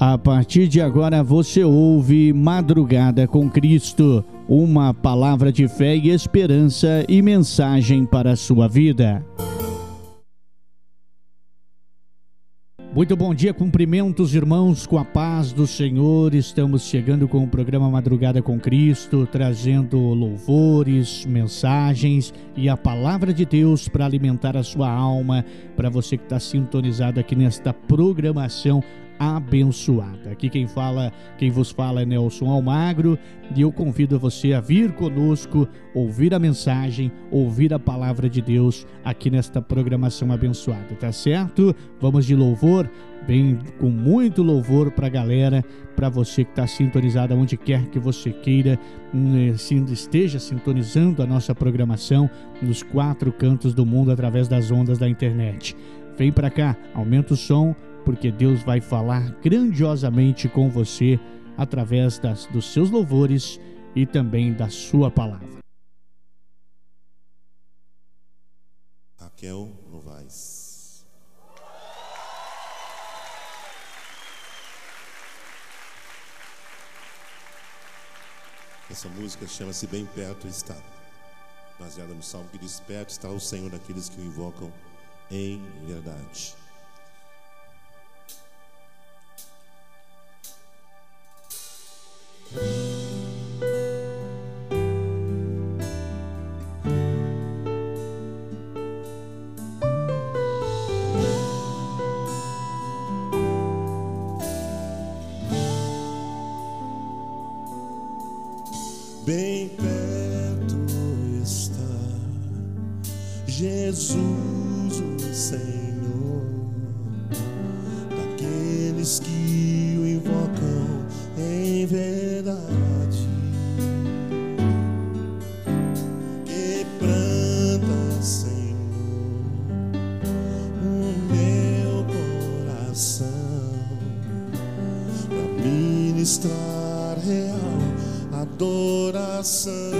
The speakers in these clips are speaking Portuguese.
A partir de agora você ouve Madrugada com Cristo, uma palavra de fé e esperança e mensagem para a sua vida. Muito bom dia, cumprimentos irmãos com a paz do Senhor. Estamos chegando com o programa Madrugada com Cristo, trazendo louvores, mensagens e a palavra de Deus para alimentar a sua alma, para você que está sintonizado aqui nesta programação abençoada. Aqui quem fala, quem vos fala é Nelson Almagro e eu convido você a vir conosco, ouvir a mensagem, ouvir a palavra de Deus aqui nesta programação abençoada, tá certo? Vamos de louvor, bem com muito louvor para a galera, para você que está sintonizado onde quer que você queira, hum, esteja sintonizando a nossa programação nos quatro cantos do mundo através das ondas da internet. Vem para cá, aumenta o som porque Deus vai falar grandiosamente com você através das, dos seus louvores e também da sua palavra. Raquel Novaes. Essa música chama-se Bem Perto Está, baseada no salmo que diz: Perto está o Senhor daqueles que o invocam em verdade. Bem perto está Jesus, o Senhor, daqueles que o invocam em verdade. Adoração.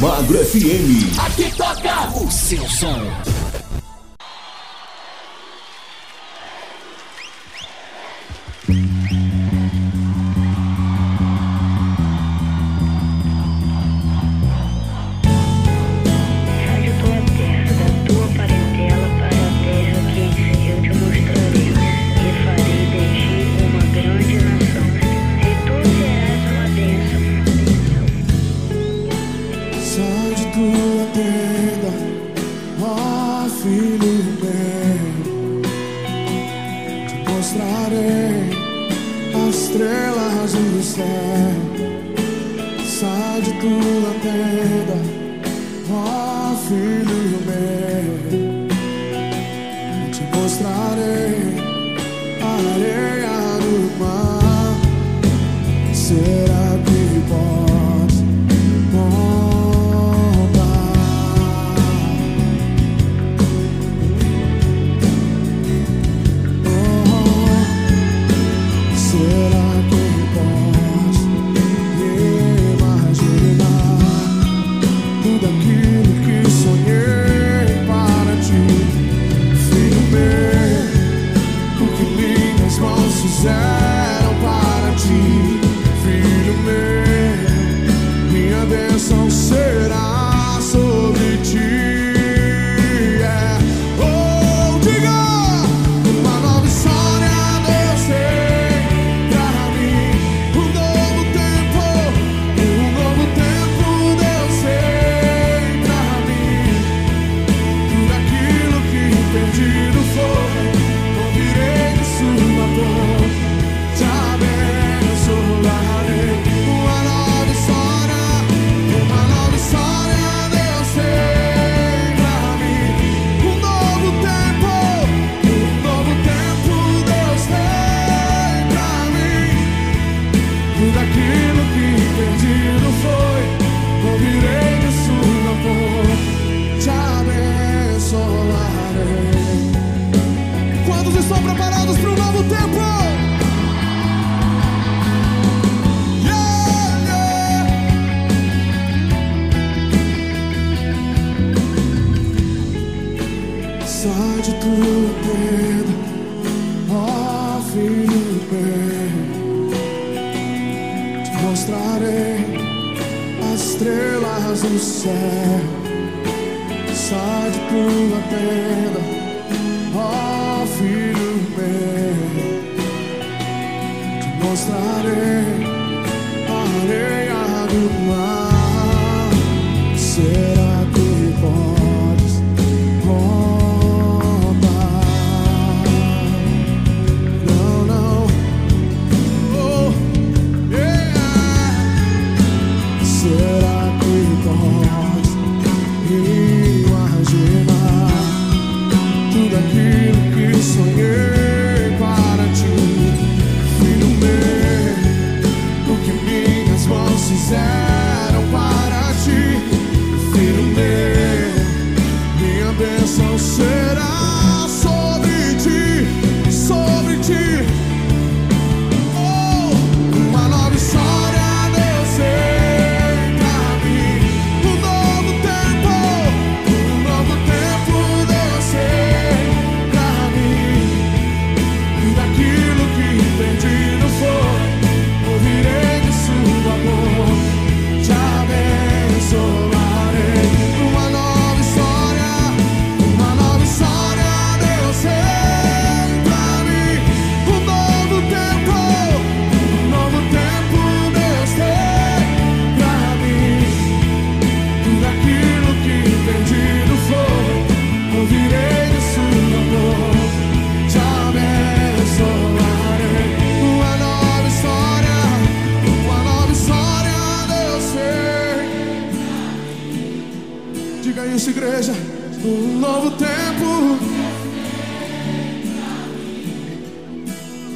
Almagro FM. Aqui toca o seu som. esquecer. Sai de tudo até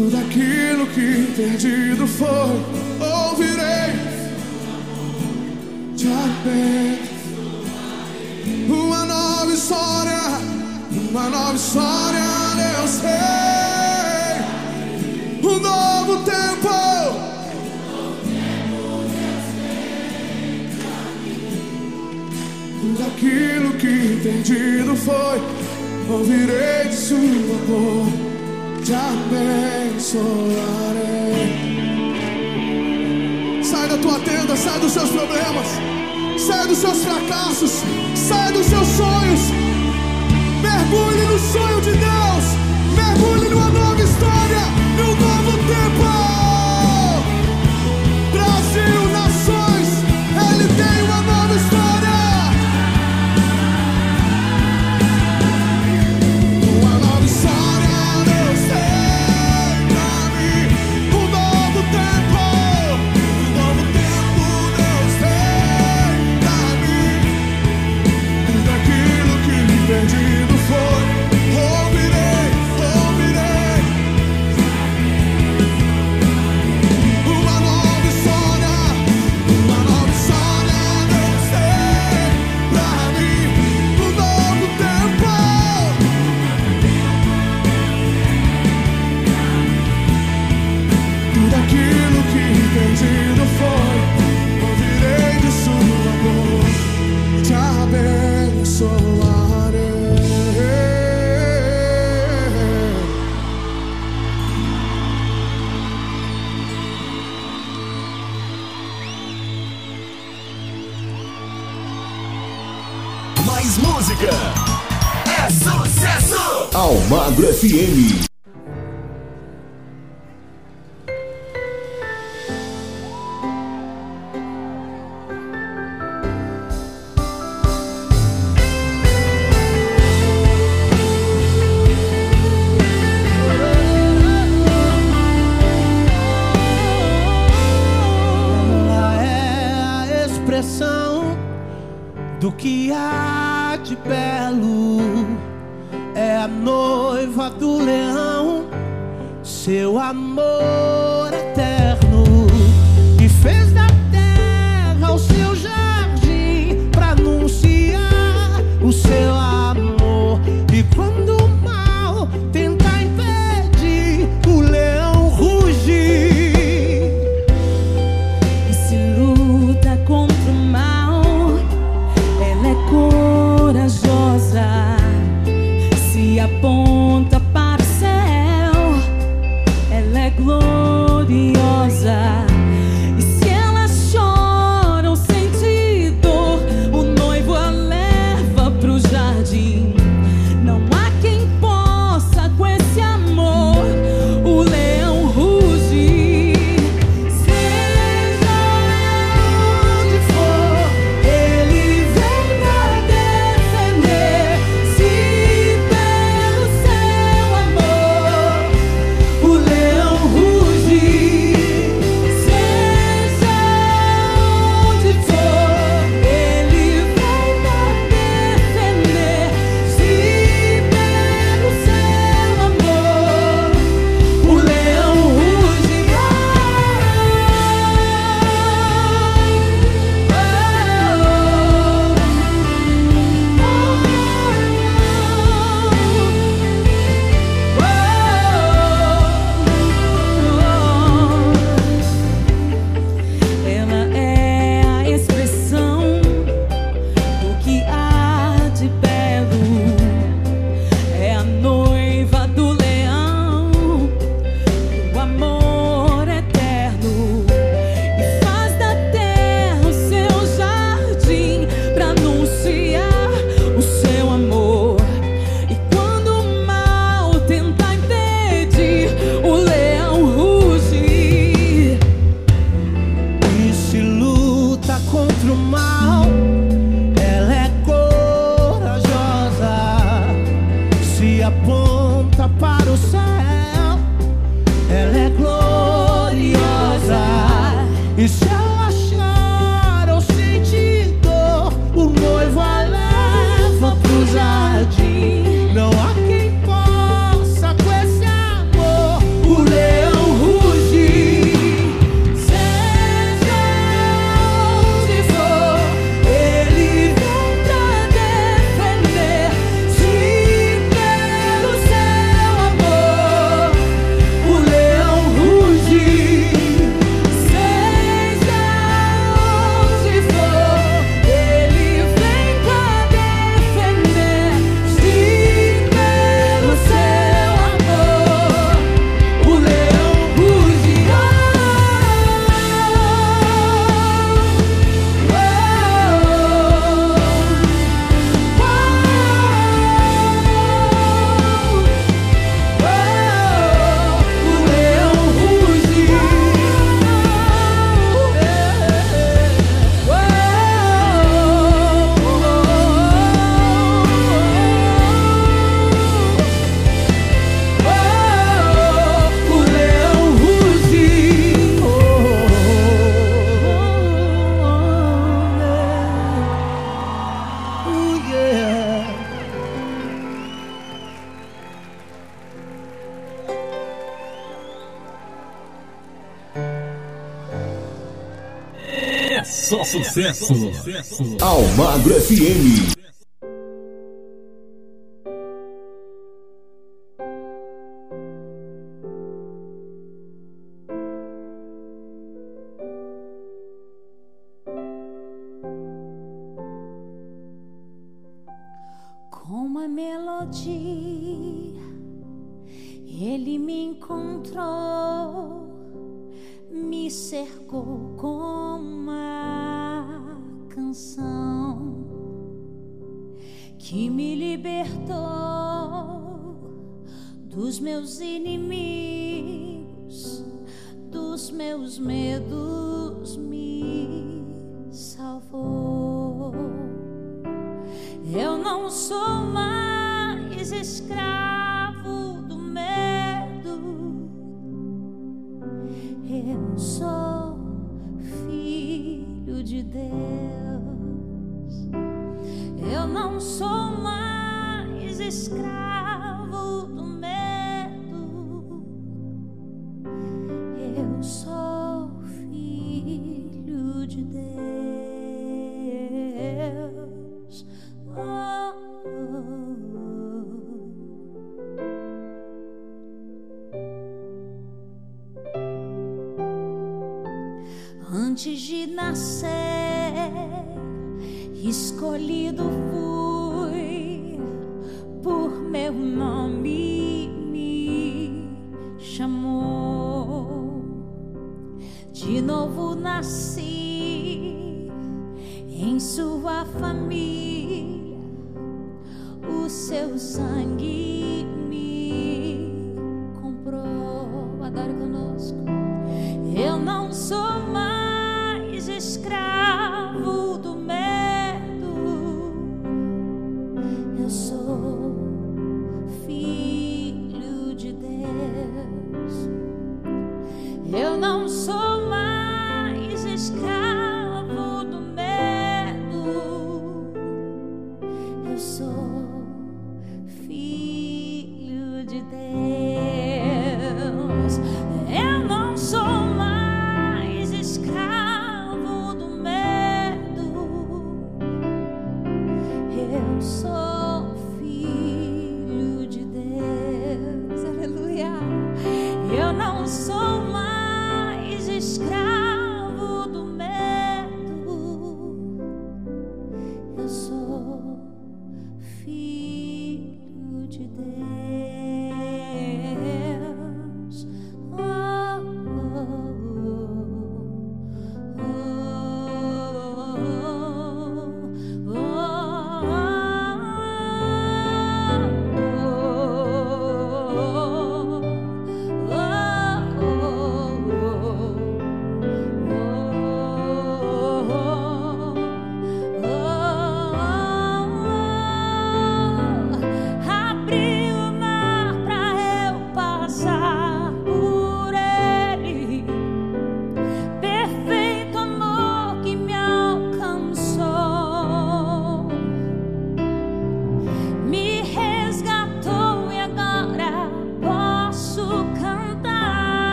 Tudo aquilo que perdido foi, ouvirei. Te aberto. Uma nova história, uma nova história, eu sei. Um novo tempo. Tudo aquilo que perdido foi, ouvirei de sua boca te abençoarei. Sai da tua tenda, sai dos seus problemas, sai dos seus fracassos, sai dos seus sonhos. Mergulhe no sonho de Deus, mergulhe numa nova história, num novo tempo. FM. FM. Meus inimigos, dos meus medos,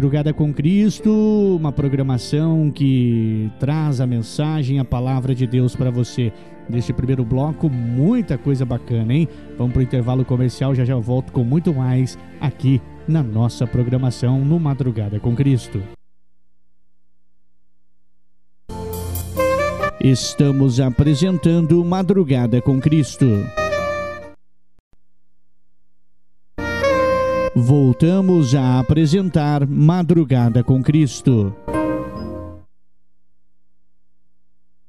Madrugada com Cristo, uma programação que traz a mensagem, a palavra de Deus para você. Neste primeiro bloco, muita coisa bacana, hein? Vamos para o intervalo comercial, já já volto com muito mais aqui na nossa programação no Madrugada com Cristo. Estamos apresentando Madrugada com Cristo. Voltamos a apresentar Madrugada com Cristo.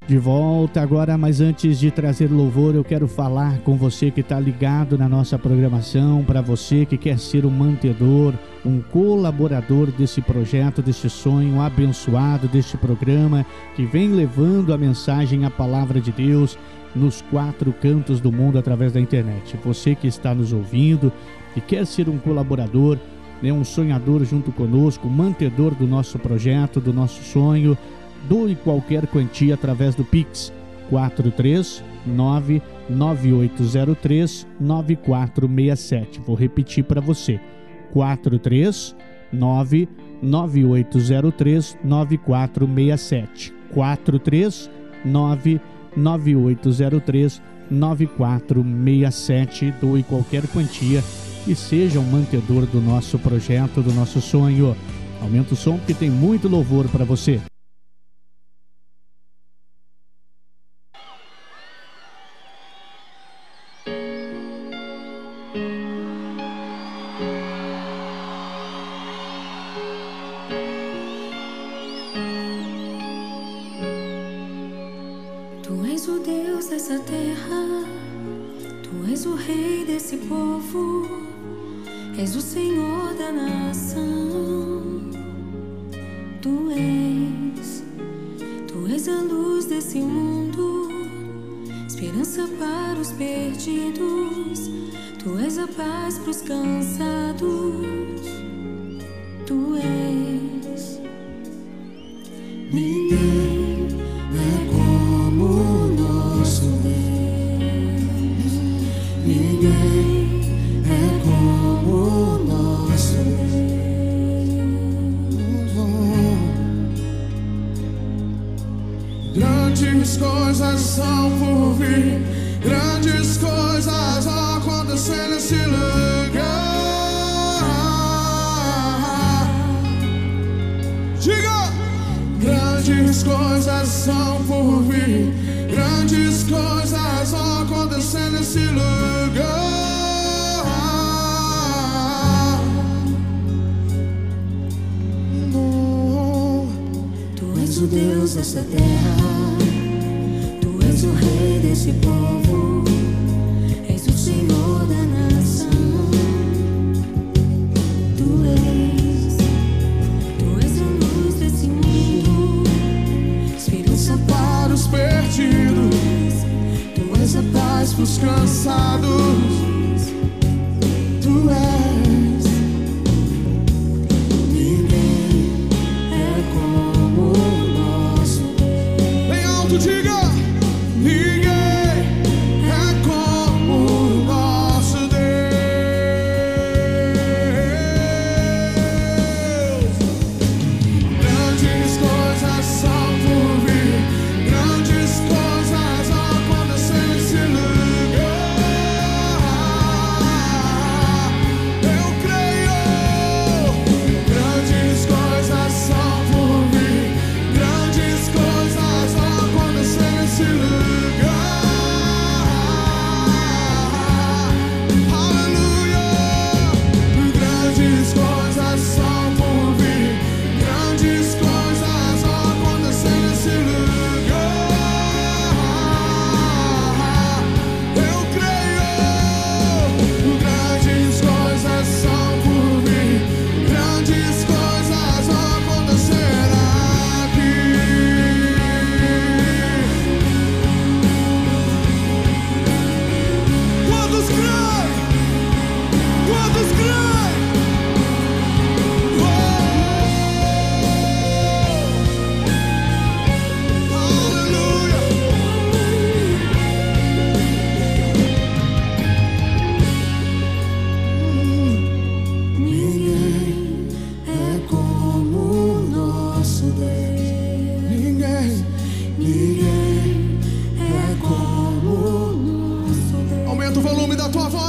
De volta agora, mas antes de trazer louvor, eu quero falar com você que está ligado na nossa programação, para você que quer ser um mantedor, um colaborador desse projeto, desse sonho abençoado, deste programa que vem levando a mensagem, a palavra de Deus nos quatro cantos do mundo através da internet. Você que está nos ouvindo e quer ser um colaborador, né, um sonhador junto conosco, mantedor do nosso projeto, do nosso sonho, doe qualquer quantia através do Pix 439 9803 9467. Vou repetir para você. 439 9803 9467. 439 9803 9467. Doe qualquer quantia e seja um mantedor do nosso projeto, do nosso sonho. Aumenta o som porque tem muito louvor para você.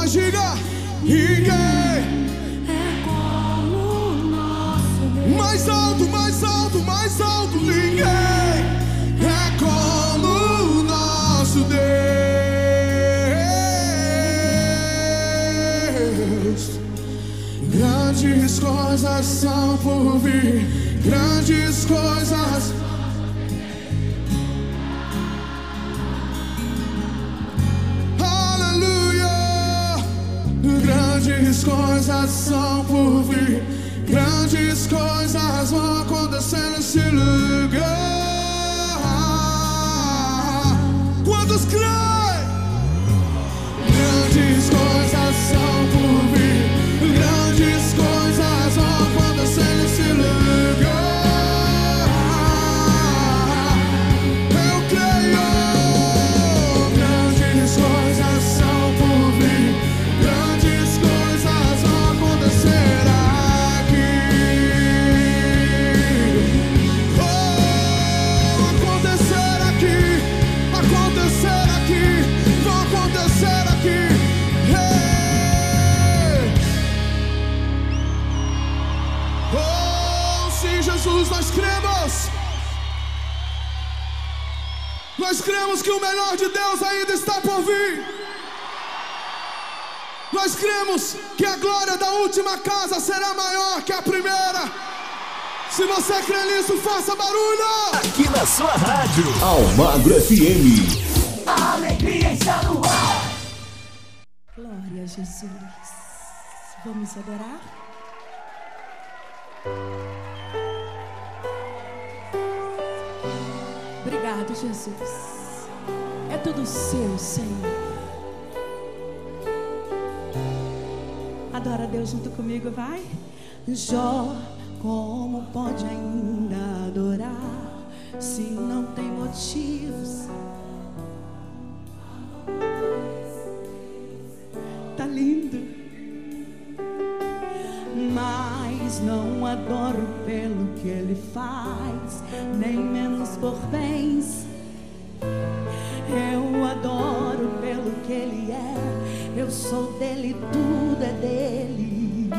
voz, diga: Ninguém é como o nosso Deus. Mais alto, mais alto, mais alto. Ninguém é como o nosso Deus. Grandes coisas são por vir, grandes coisas Grandes coisas são por vir, grandes coisas vão acontecer nesse lugar. Quantos Nós cremos que o melhor de Deus ainda está por vir. Nós cremos que a glória da última casa será maior que a primeira. Se você crê nisso, faça barulho. Aqui na sua rádio. Almagro FM. A alegria está no ar. Glória a Jesus. Vamos adorar? Jesus. É tudo seu, Senhor. Adora Deus junto comigo, vai. Jó, como pode ainda adorar se não tem motivos? Tá lindo. Mas não adoro pelo que ele faz, nem menos por bens. Eu adoro pelo que ele é, eu sou dele, tudo é dele.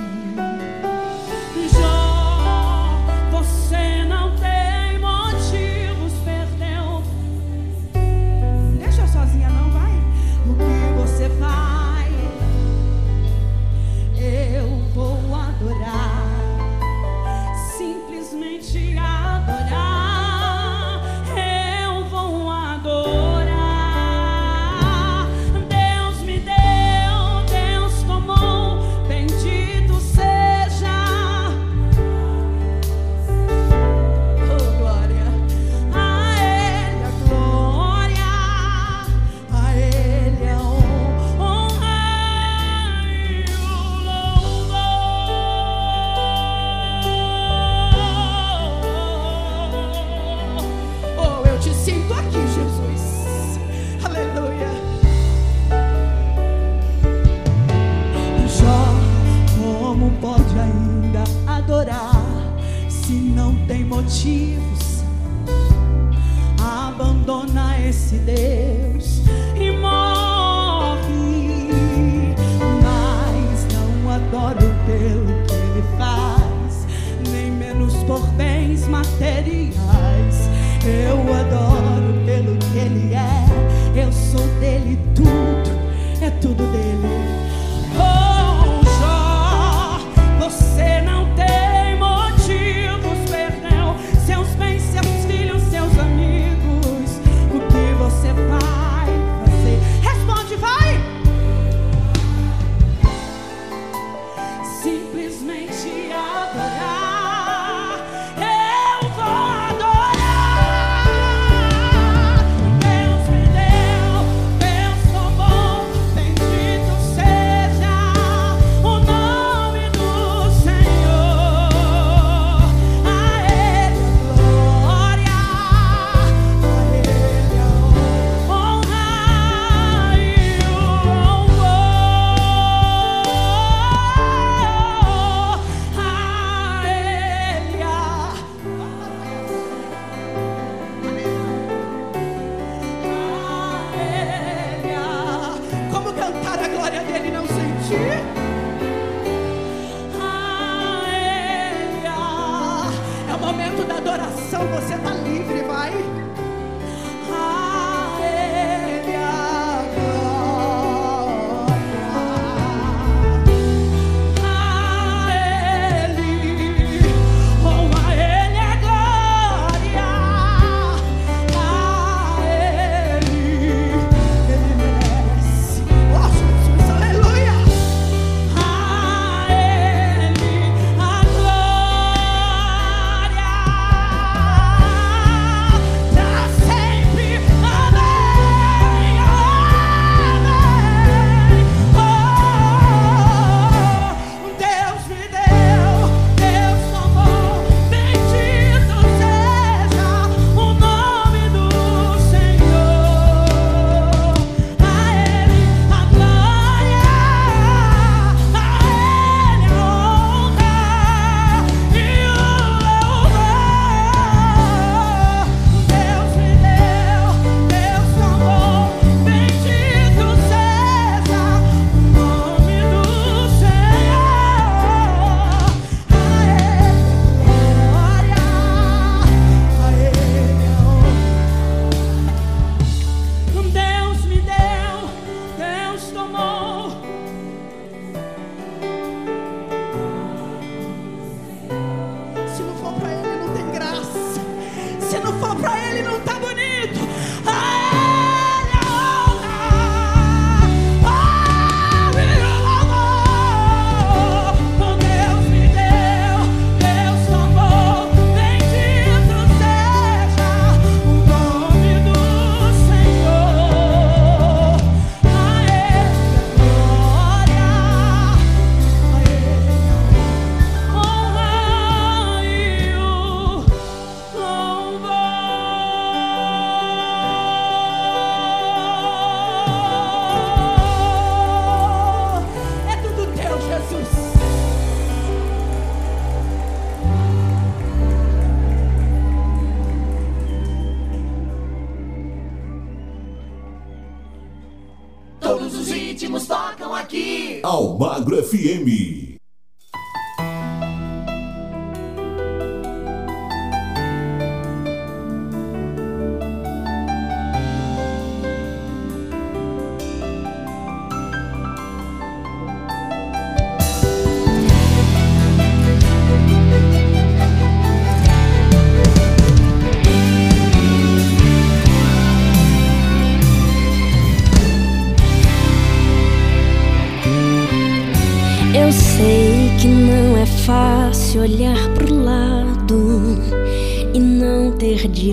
Motivos? Abandona esse Deus e morre. Mas não adoro pelo que ele faz, nem menos por bens materiais. Eu adoro pelo que ele é, eu sou dele tudo, é tudo dele. Oh, Jó, você não tem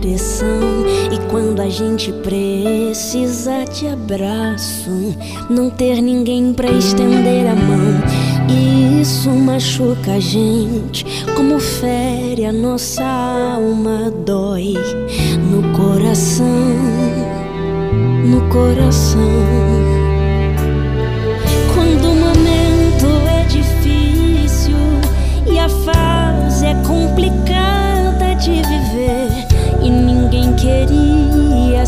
direção. E quando a gente precisa te abraço. Não ter ninguém pra estender a mão. E isso machuca a gente, como fere a nossa alma, dói no coração, no coração.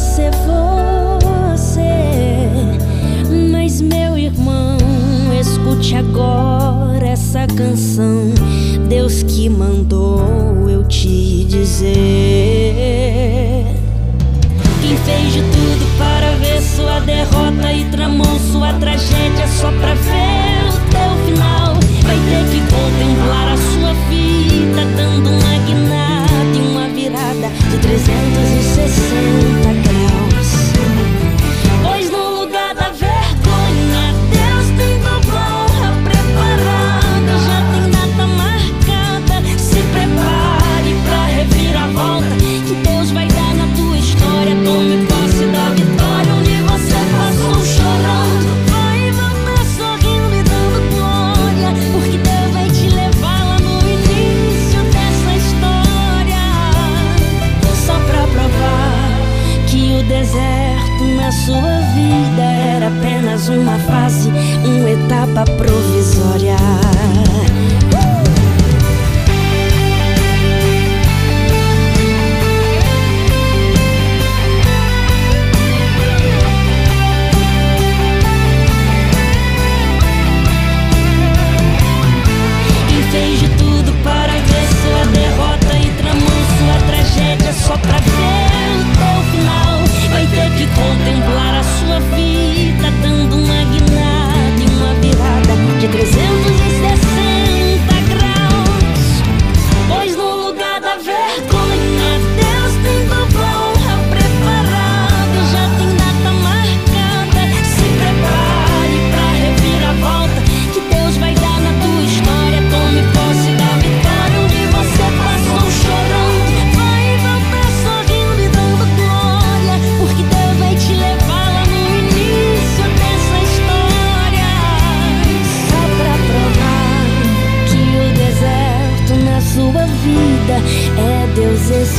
ser você. Mas, meu irmão, escute agora essa canção. Deus que mandou eu te dizer. Quem fez de tudo para ver sua derrota e tramou sua tragédia só pra ver o teu final. Vai ter que contemplar a sua vida, dando uma guinada e uma virada de 360 graus. Thank you. aproveita.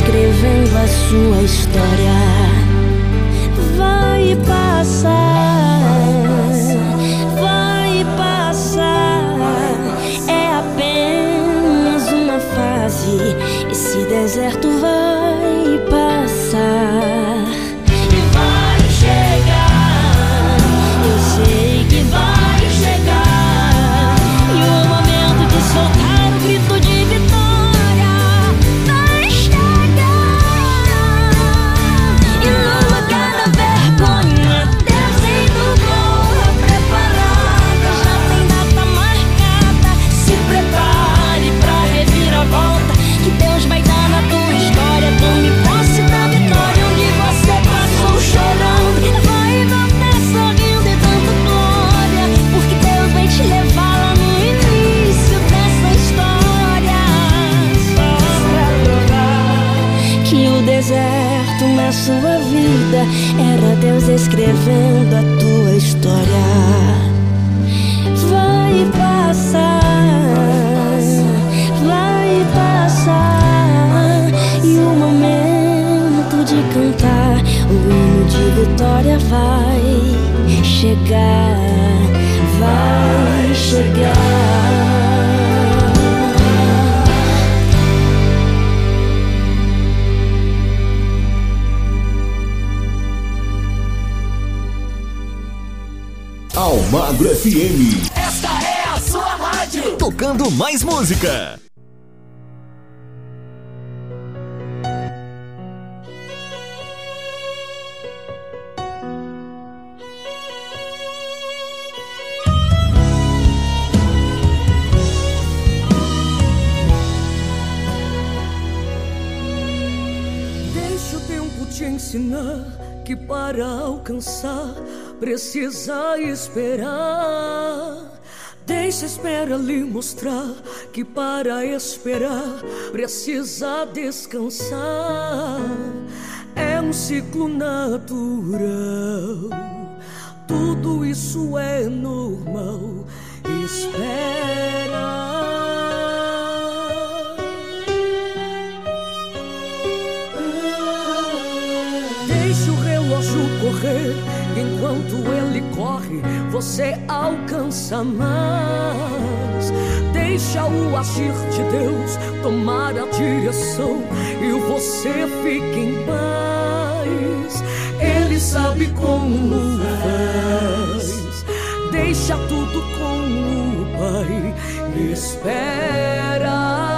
Escrevendo a sua história. Vai passar, vai passar. É apenas uma fase. Esse deserto vai era Deus escrevendo a tua Almagro FM. Esta é a sua rádio. Tocando mais música. Deixa o tempo te ensinar que para alcançar precisa esperar. Deixa a espera lhe mostrar que para esperar precisa descansar. É um ciclo natural, tudo isso é normal. Espera. Deixa o relógio correr, você alcança mais. Deixa o agir de Deus tomar a direção e você fica em paz. Ele sabe como faz. Deixa tudo com o Pai. Espera.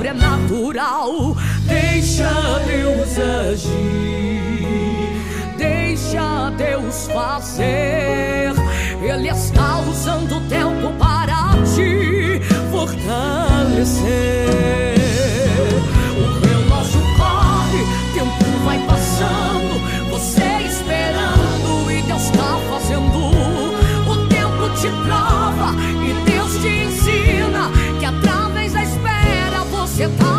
sobrenatural. Deixa Deus agir, deixa Deus fazer. Ele está usando o tempo para te fortalecer. O relógio corre, tempo vai passando. your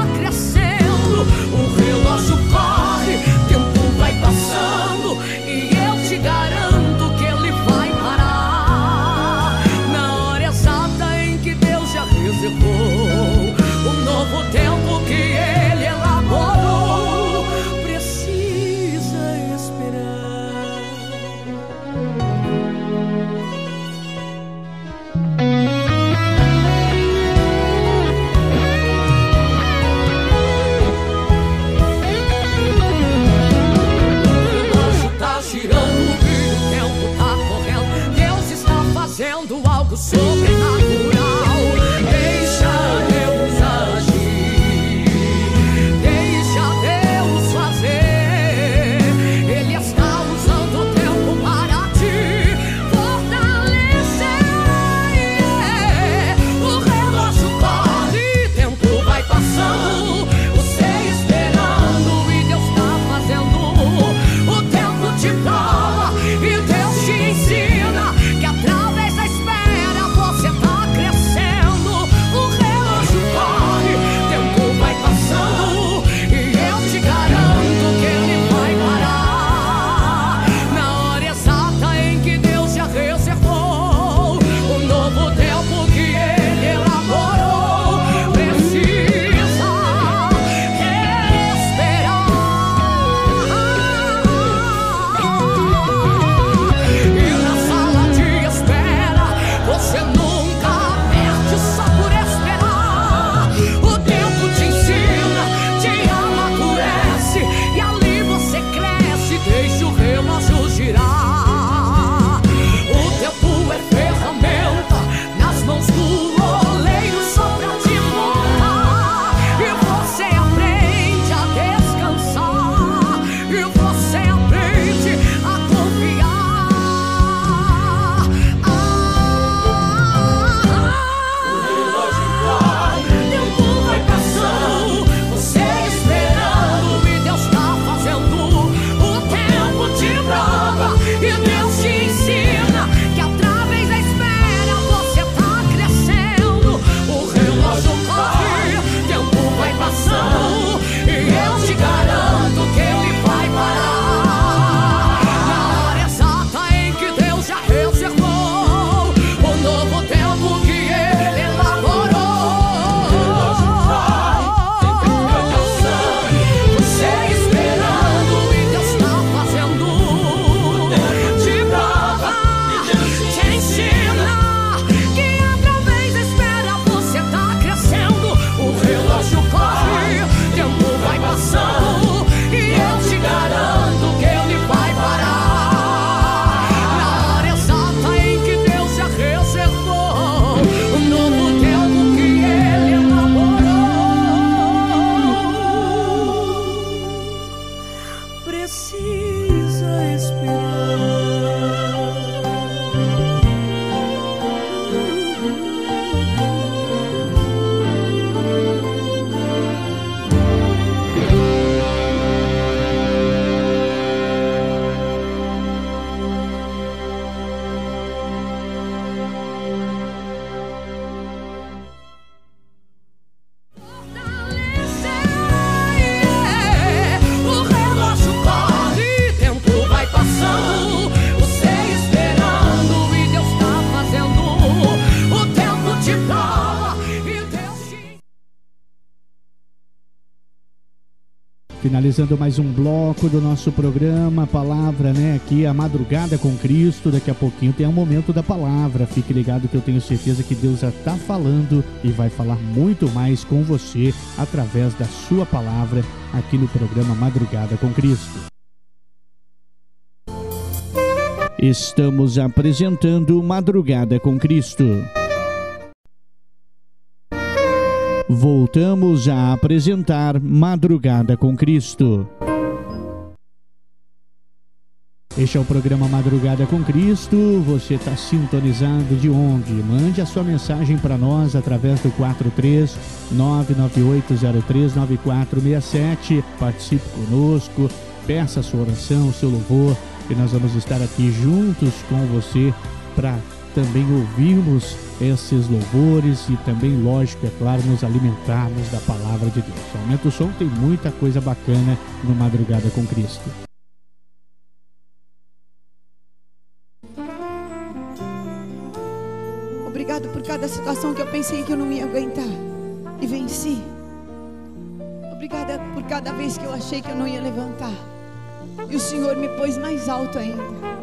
Finalizando mais um bloco do nosso programa, palavra, né? Aqui a madrugada com Cristo. Daqui a pouquinho tem o momento da palavra. Fique ligado que eu tenho certeza que Deus já está falando e vai falar muito mais com você através da sua palavra aqui no programa Madrugada com Cristo. Estamos apresentando Madrugada com Cristo. Voltamos a apresentar Madrugada com Cristo. Este é o programa Madrugada com Cristo. Você está sintonizado de onde? Mande a sua mensagem para nós através do 43 998039467. Participe conosco, peça a sua oração, seu louvor, e nós vamos estar aqui juntos com você para também ouvirmos esses louvores e também, lógico, é claro, nos alimentarmos da palavra de Deus. Aumenta o som, tem muita coisa bacana no Madrugada com Cristo. Obrigado por cada situação que eu pensei que eu não ia aguentar e venci. Obrigada por cada vez que eu achei que eu não ia levantar e o Senhor me pôs mais alto ainda.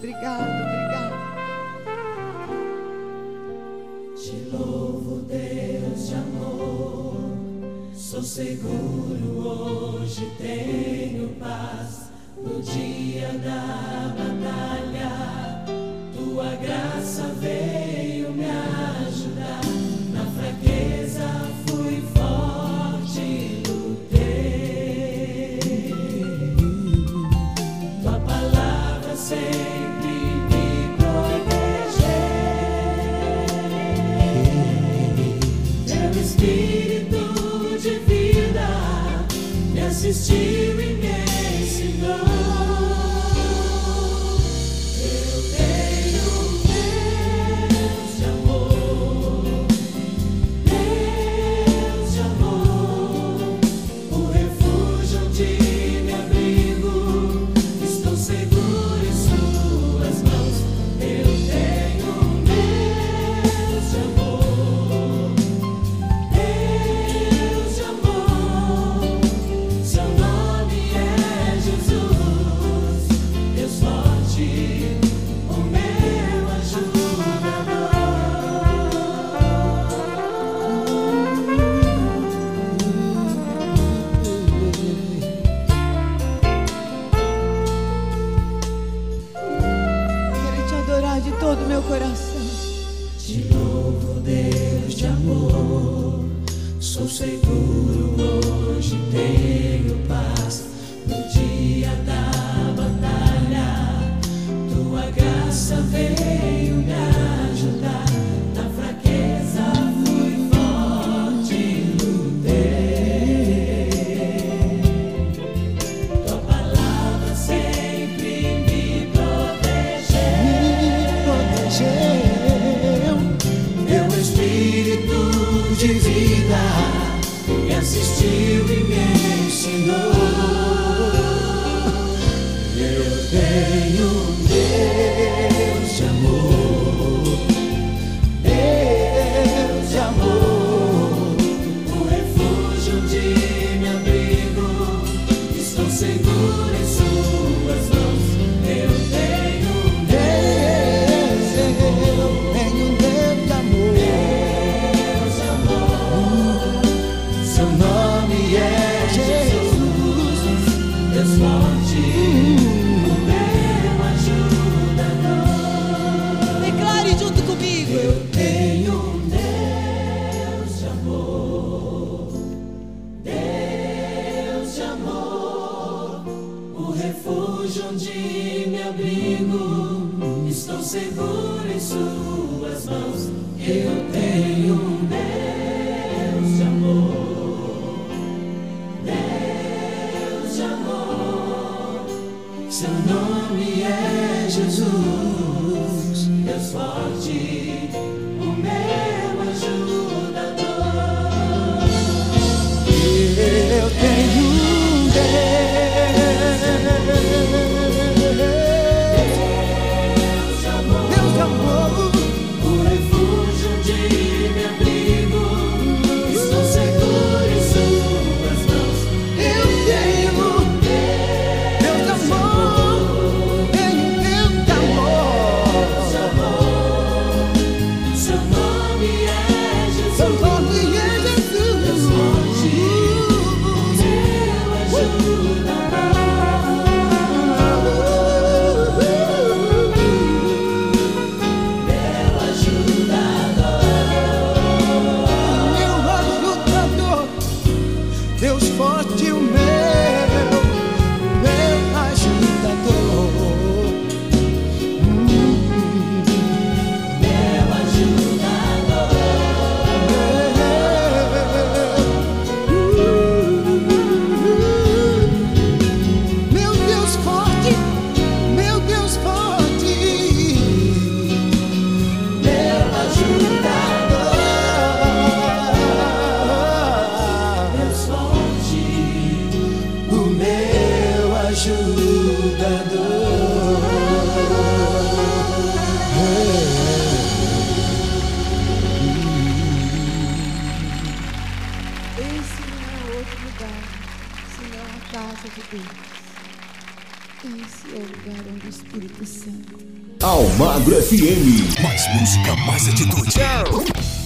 Obrigado, obrigado. Te louvo, Deus de amor. Sou seguro, hoje tenho paz. No dia da batalha, tua graça veio me Esse é o lugar onde o Espírito Santo. Almagro FM. Mais música, mais atitude.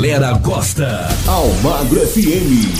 Galera gosta. Almagro FM.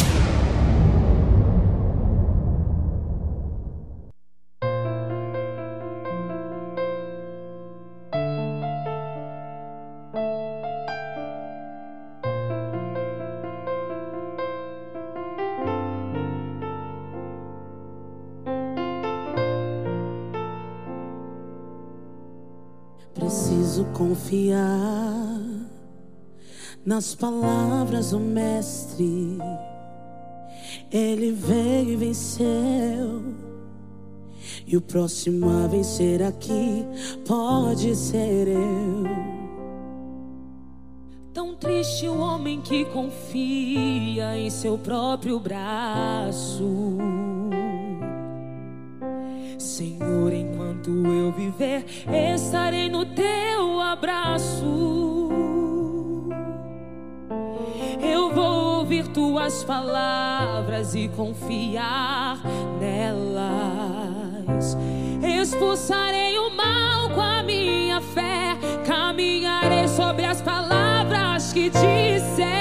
Nas palavras do Mestre. Ele veio e venceu. E o próximo a vencer aqui pode ser eu. Tão triste o homem que confia em seu próprio braço. Senhor, enquanto eu viver, estarei no teu abraço. Eu vou ouvir tuas palavras e confiar nelas. Expulsarei o mal com a minha fé, caminharei sobre as palavras que disser.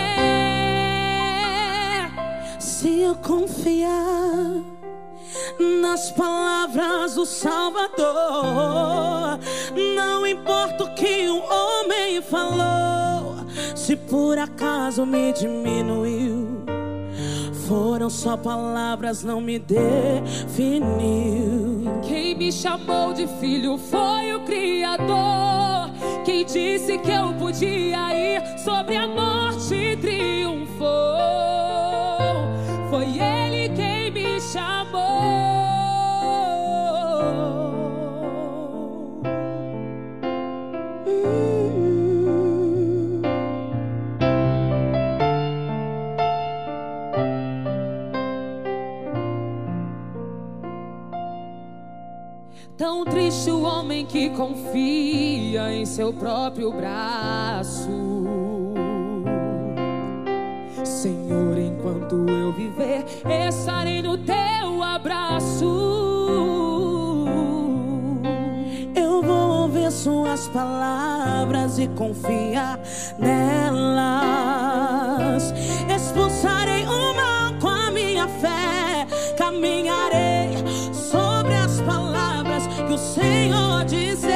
Se eu confiar nas palavras do Salvador, não importa o que o homem falou, se por acaso me diminuiu. Foram só palavras, não me definiu. Quem me chamou de filho foi o Criador. Quem disse que eu podia ir sobre a morte triunfou. Foi Ele quem me chamou. Tão triste o homem que confia em seu próprio braço. Senhor, enquanto eu viver, estarei no teu abraço. Eu vou ouvir suas palavras e confiar nelas. Expulsarei o mal com a minha fé, caminharei que o Senhor dizer.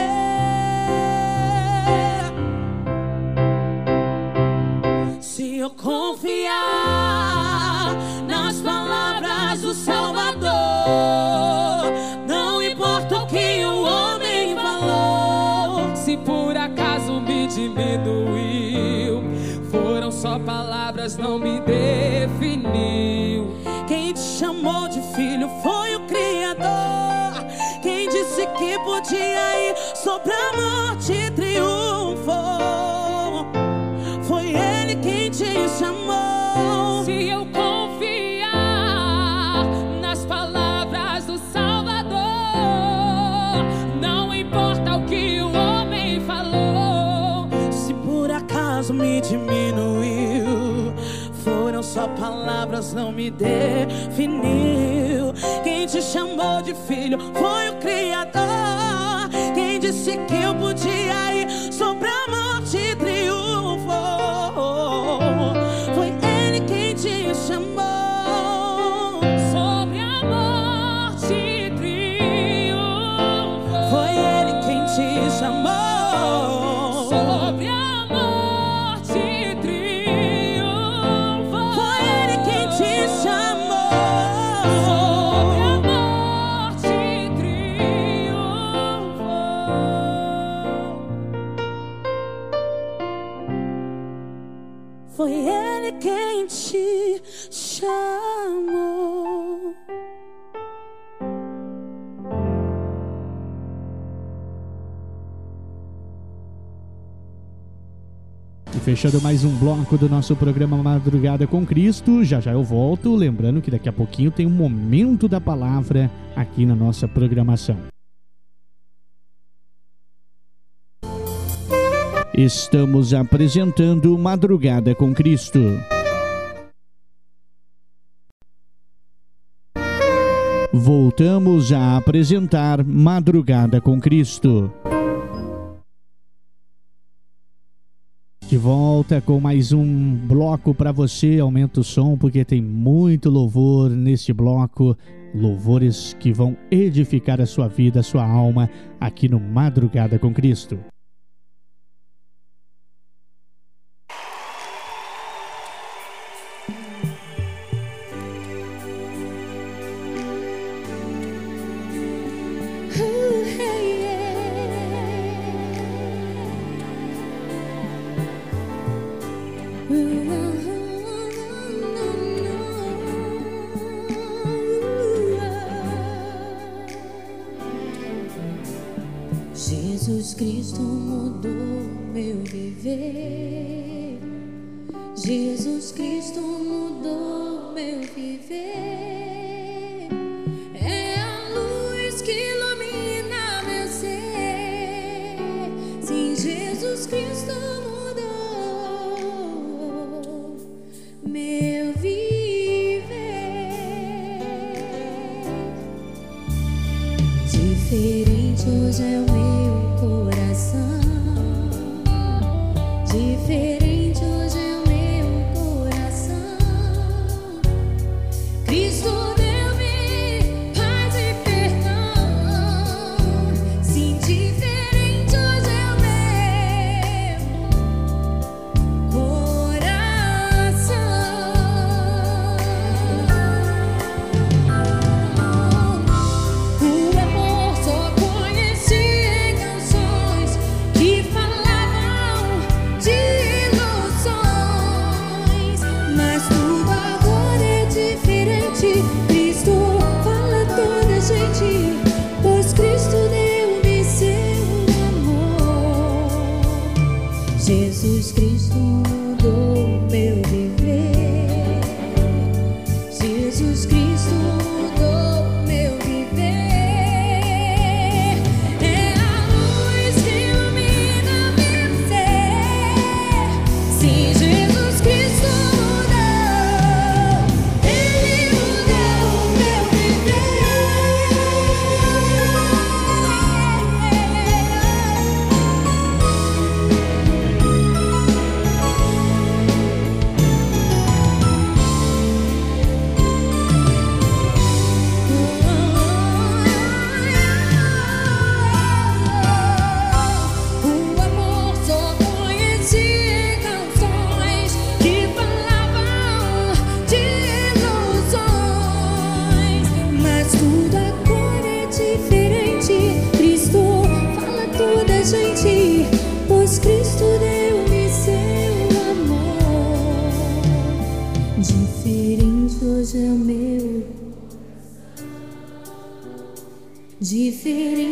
Se eu confiar nas palavras do Salvador, não importa o que o homem falou. Se por acaso me diminuiu, foram só palavras, não me definiu. Sobre a morte triunfou. Foi Ele quem te chamou. Se eu confiar nas palavras do Salvador, não importa o que o homem falou. Se por acaso me diminuiu, foram só palavras, não me definiu. Quem te chamou de filho foi o Criador. Disse que eu podia fechando mais um bloco do nosso programa Madrugada com Cristo, já já eu volto, lembrando que daqui a pouquinho tem um momento da palavra aqui na nossa programação. Estamos apresentando Madrugada com Cristo. Voltamos a apresentar Madrugada com Cristo. De volta com mais um bloco para você. Aumenta o som porque tem muito louvor neste bloco. Louvores que vão edificar a sua vida, a sua alma aqui no Madrugada com Cristo.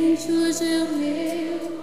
Diferente hoje é o meu.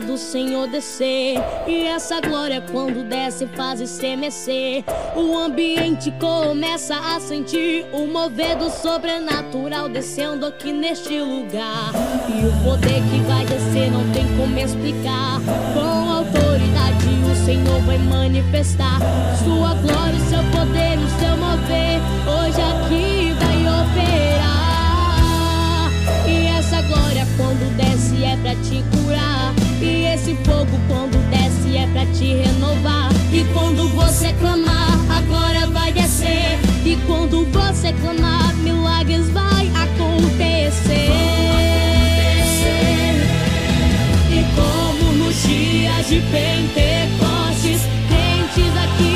Do Senhor descer. E essa glória, quando desce, faz estremecer. O ambiente começa a sentir o mover do sobrenatural descendo aqui neste lugar. E o poder que vai descer não tem como explicar. Com autoridade, o Senhor vai manifestar sua glória, seu poder, o seu mover. Hoje aqui glória quando desce é pra te curar. E esse fogo quando desce é pra te renovar. E quando você clamar, a glória vai descer. E quando você clamar, milagres vai acontecer. E como nos dias de Pentecostes, crentes aqui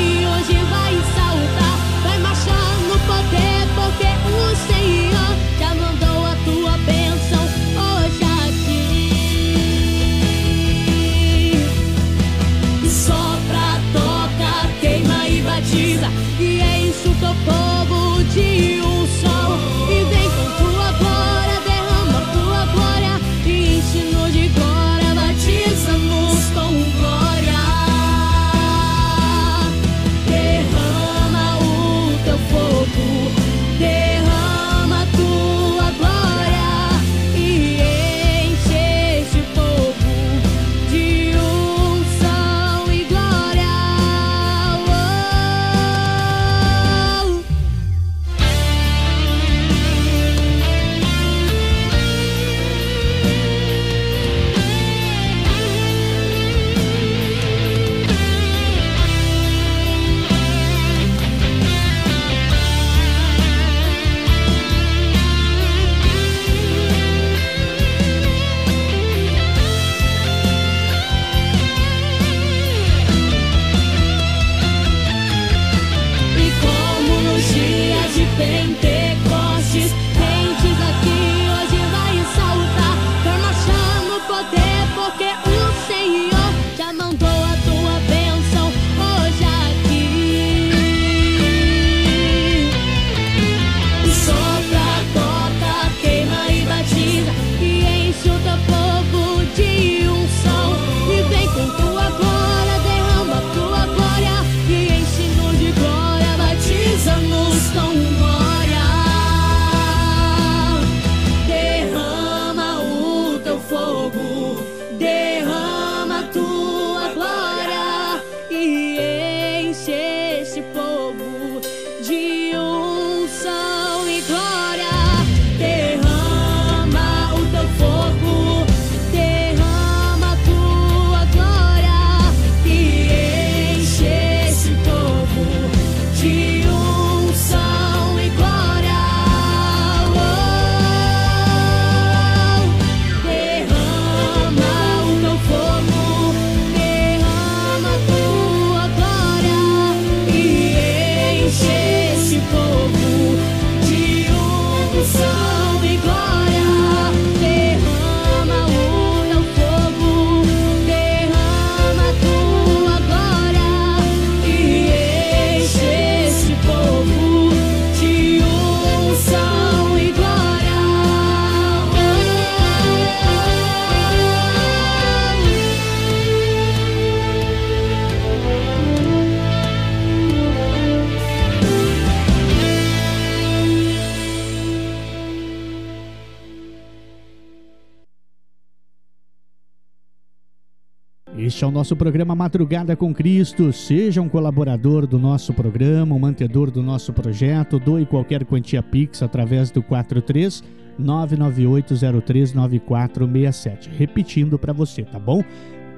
povo Este é o nosso programa Madrugada com Cristo. Seja um colaborador do nosso programa, um mantedor do nosso projeto. Doe qualquer quantia Pix através do 43 998039467. Repetindo para você, tá bom?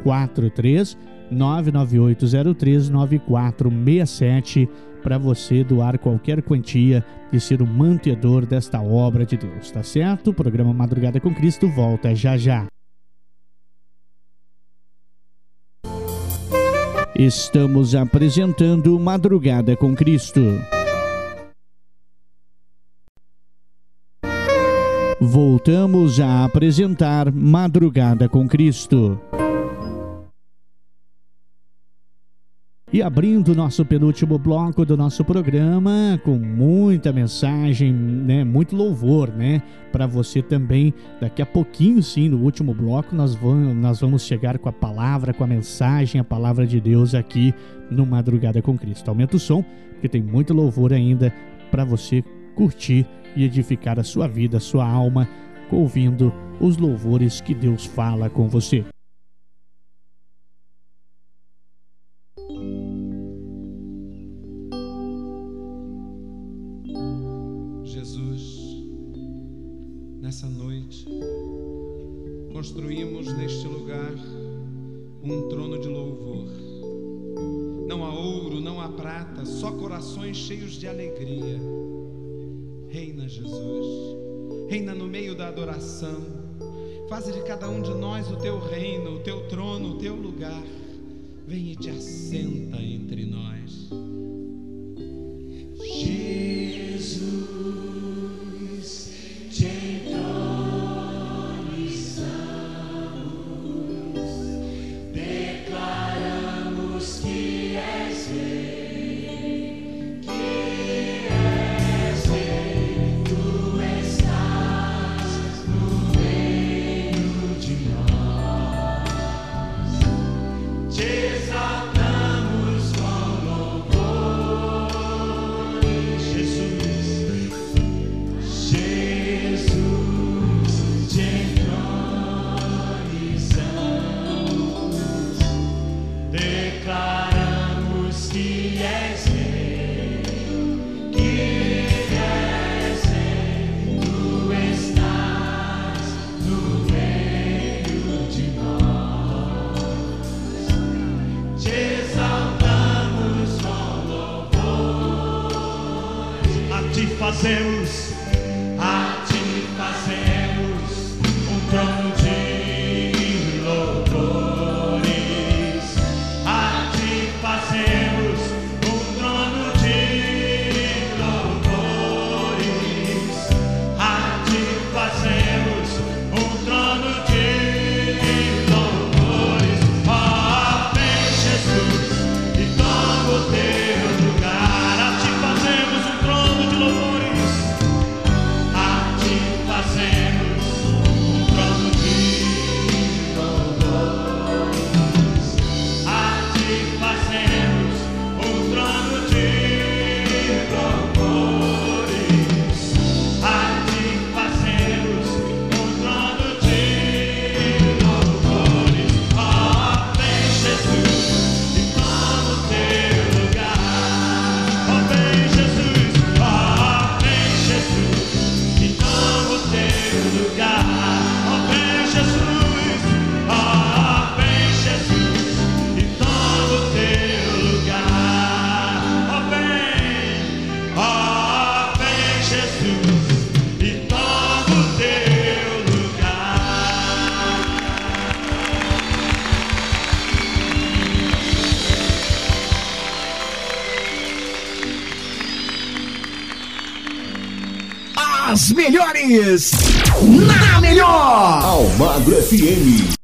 43 998039467 para você doar qualquer quantia e ser o mantedor desta obra de Deus, tá certo? O programa Madrugada com Cristo volta já já. Estamos apresentando Madrugada com Cristo. Voltamos a apresentar Madrugada com Cristo. E abrindo nosso penúltimo bloco do nosso programa, com muita mensagem, né, muito louvor, né, para você também. Daqui a pouquinho, sim, no último bloco, nós vamos, nós vamos chegar com a palavra, com a mensagem, a palavra de Deus aqui no Madrugada com Cristo. Aumenta o som, porque tem muito louvor ainda para você curtir e edificar a sua vida, a sua alma, ouvindo os louvores que Deus fala com você. Construímos neste lugar um trono de louvor. Não há ouro, não há prata, só corações cheios de alegria. Reina, Jesus, reina no meio da adoração. Faze de cada um de nós o teu reino, o teu trono, o teu lugar. Vem e te assenta entre nós. Jesus, Melhores na melhor. Almagro FM.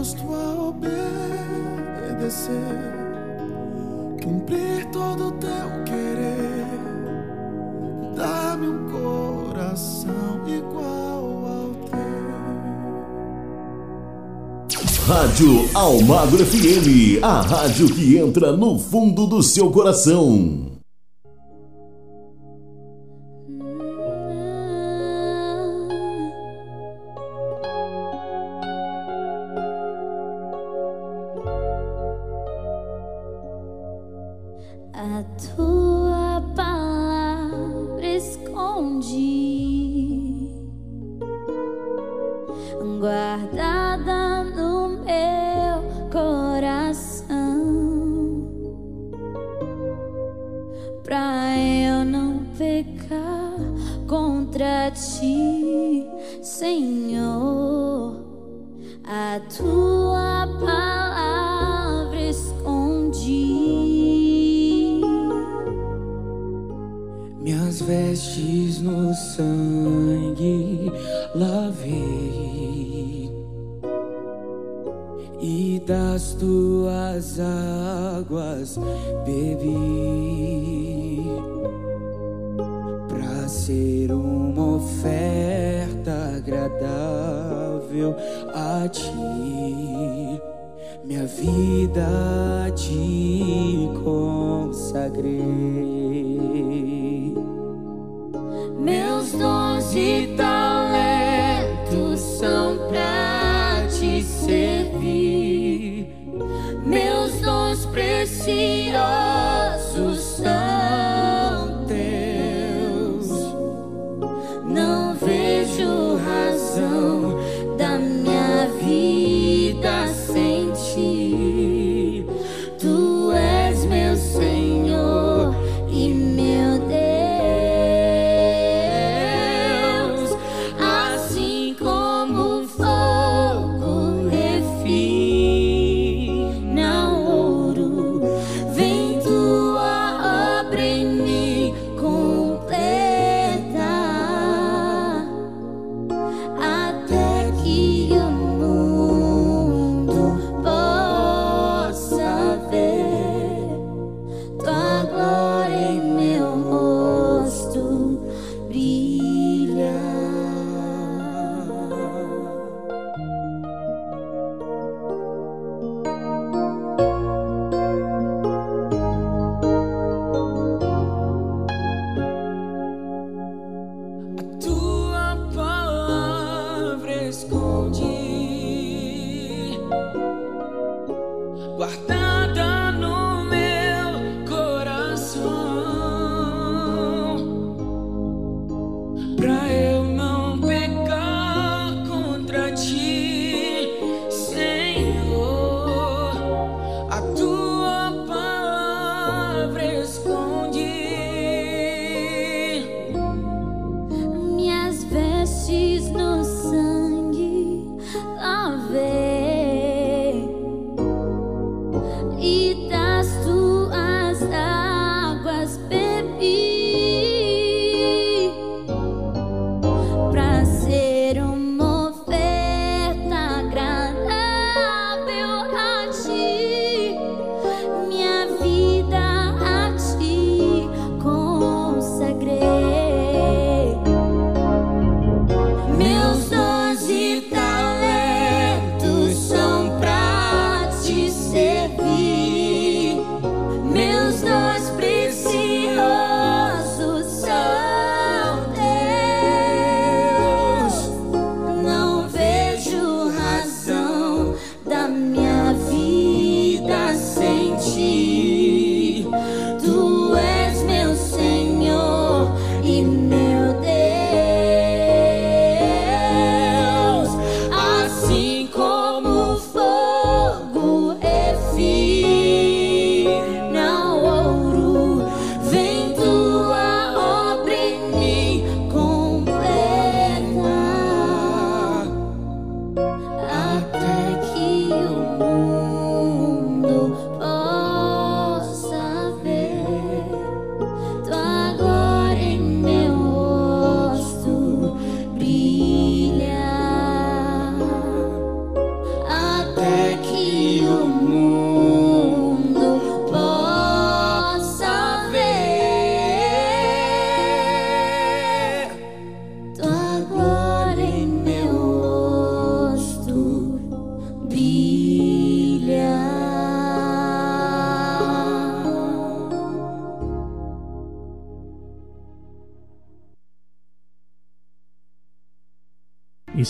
disposto a obedecer, cumprir todo o teu querer, dar-me um coração igual ao teu. Rádio Almagro FM, a rádio que entra no fundo do seu coração.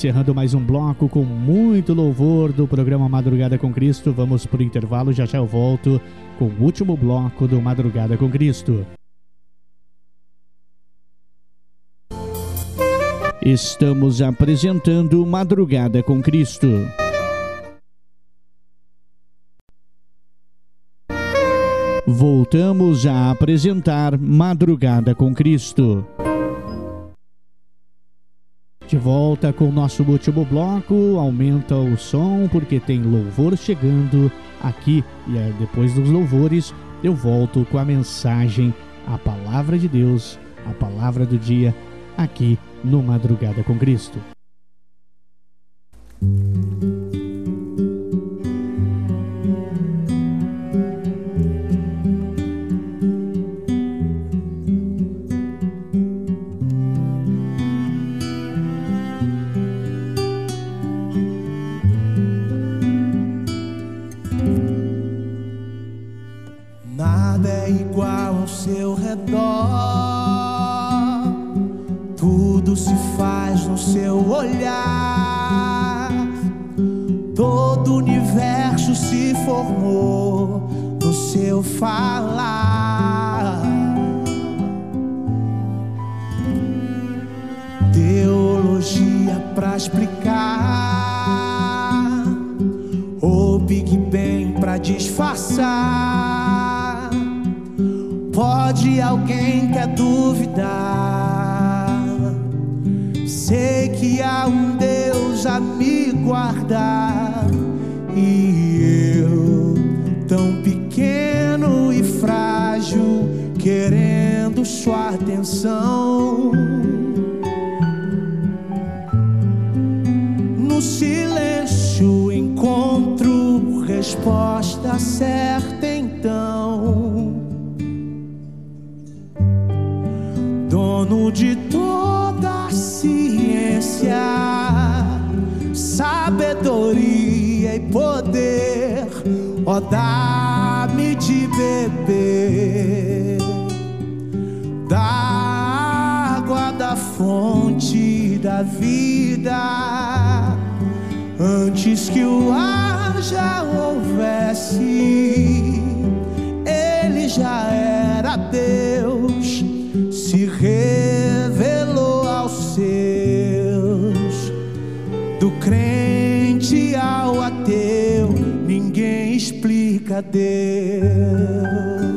Encerrando mais um bloco com muito louvor do programa Madrugada com Cristo. Vamos pro intervalo, já já eu volto com o último bloco do Madrugada com Cristo. Estamos apresentando Madrugada com Cristo. Voltamos a apresentar Madrugada com Cristo. De volta com o nosso último bloco, aumenta o som porque tem louvor chegando aqui e depois dos louvores eu volto com a mensagem, a palavra de Deus, a palavra do dia aqui no Madrugada com Cristo. Seu redor. Tudo se faz no seu olhar. Todo universo se formou no seu falar. Teologia pra explicar. Ou Big Bang pra disfarçar. Pode alguém quer duvidar? Sei que há um Deus a me guardar e eu tão pequeno e frágil querendo sua atenção. No silêncio encontro resposta certa então. Dono de toda ciência, sabedoria e poder, ó dá-me de beber da água da fonte da vida. Antes que o ar já houvesse, ele já era Deus, explica Deus.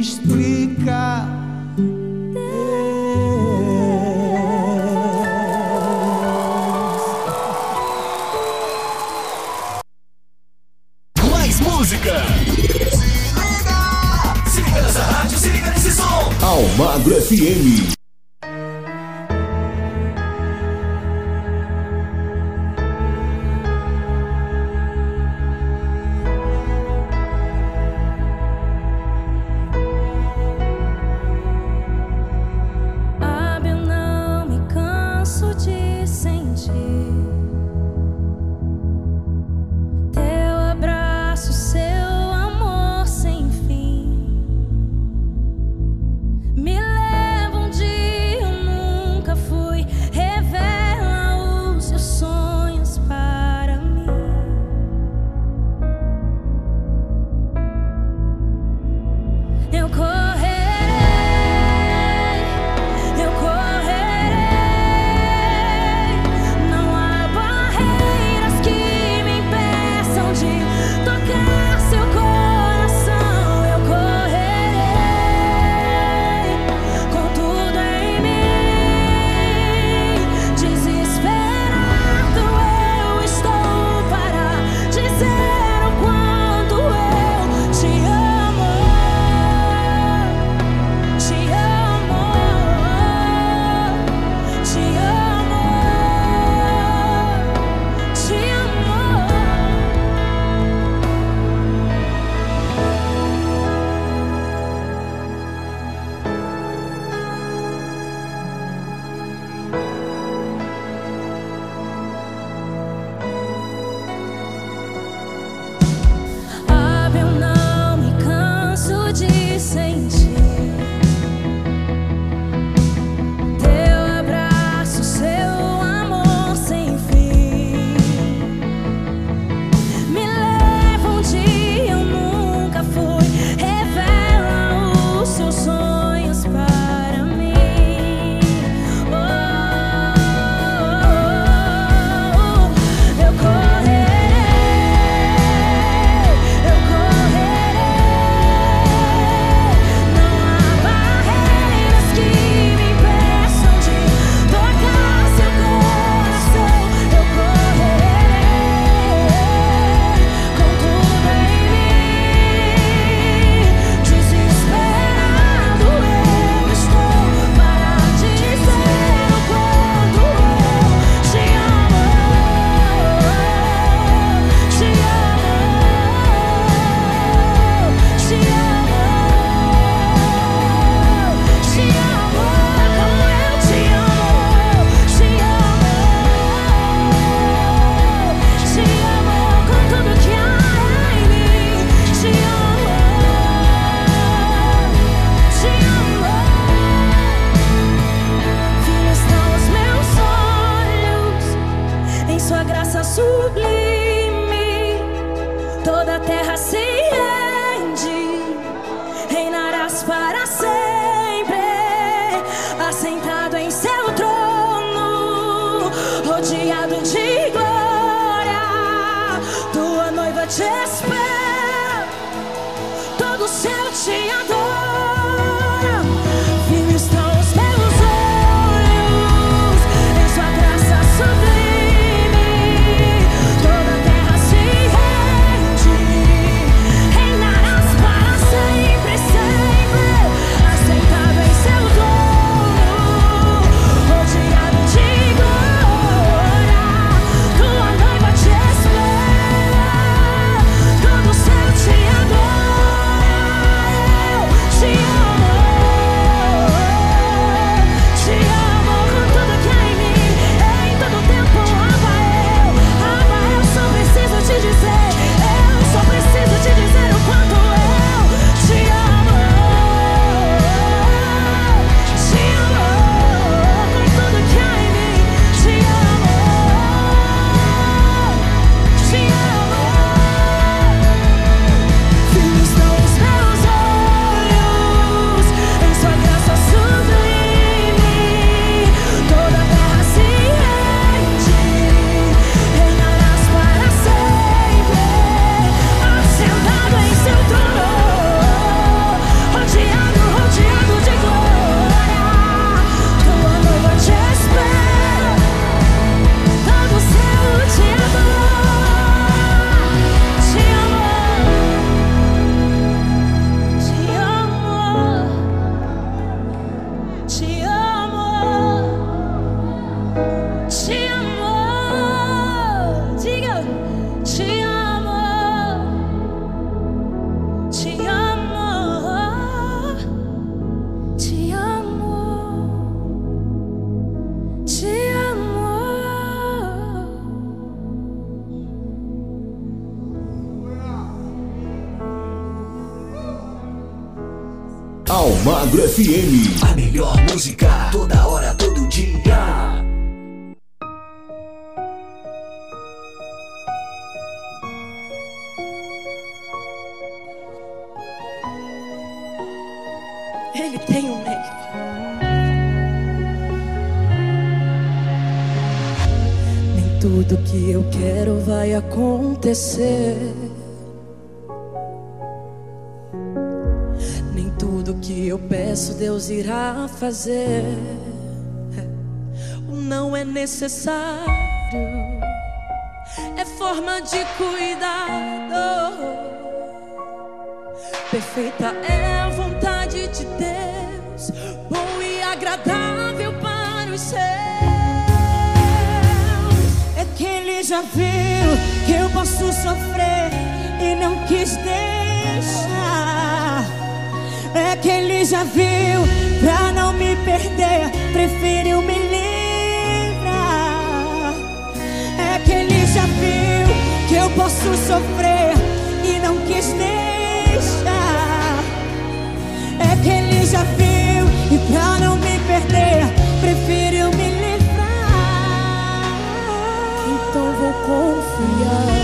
Ninguém fazer. O não é necessário. É forma de cuidado. Perfeita é a vontade de Deus, bom e agradável para os seus. É que ele já viu que eu posso sofrer e não quis deixar. É que ele já viu pra não me perder, preferiu me livrar. É que ele já viu que eu posso sofrer e não quis deixar. É que ele já viu e pra não me perder, preferiu me livrar. Então vou confiar.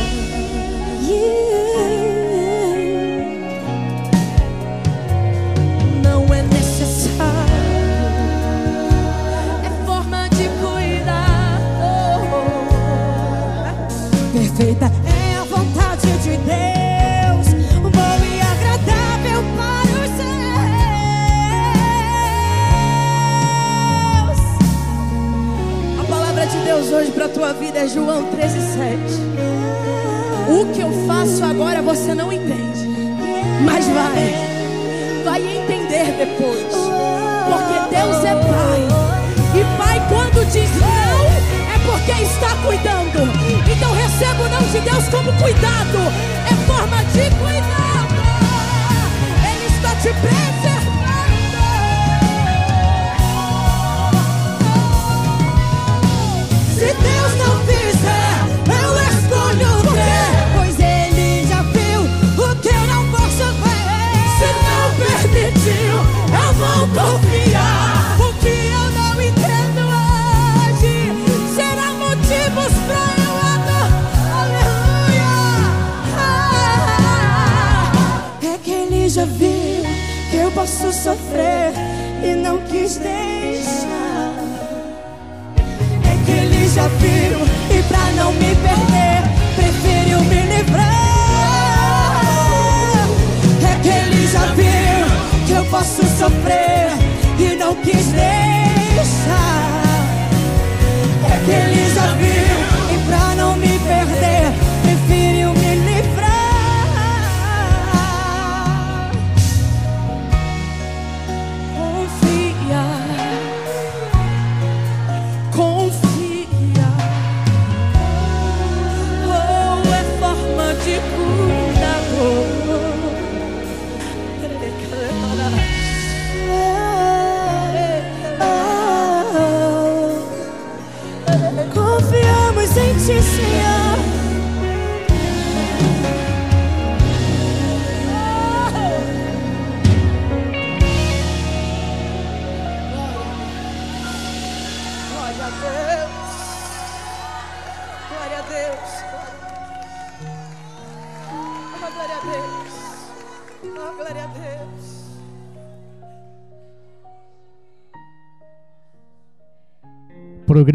Deus hoje para tua vida é João 13:7. O que eu faço agora você não entende, mas vai, vai entender depois, porque Deus é Pai e Pai quando diz não é porque está cuidando. Então receba o não de Deus como cuidado, é forma de cuidado. Ele está te preservando. Se Deus viu e pra não me perder, preferiu me livrar. É que ele já viu que eu posso sofrer e não quis deixar. É que ele já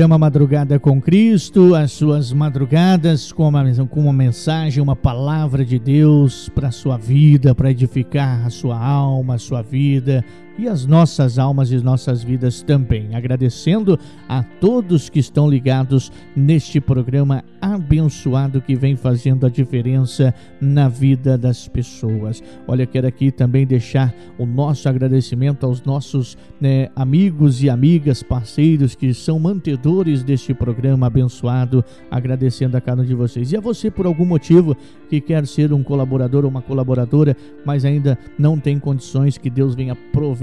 Programa Madrugada com Cristo, as suas madrugadas com uma, com uma mensagem, uma palavra de Deus para a sua vida, para edificar a sua alma, a sua vida e as nossas almas e nossas vidas também. Agradecendo a todos que estão ligados neste programa abençoado que vem fazendo a diferença na vida das pessoas. Olha, quero aqui também deixar o nosso agradecimento aos nossos né, amigos e amigas, parceiros que são mantedores deste programa abençoado, agradecendo a cada um de vocês. E a você, por algum motivo, que quer ser um colaborador ou uma colaboradora, mas ainda não tem condições, que Deus venha prover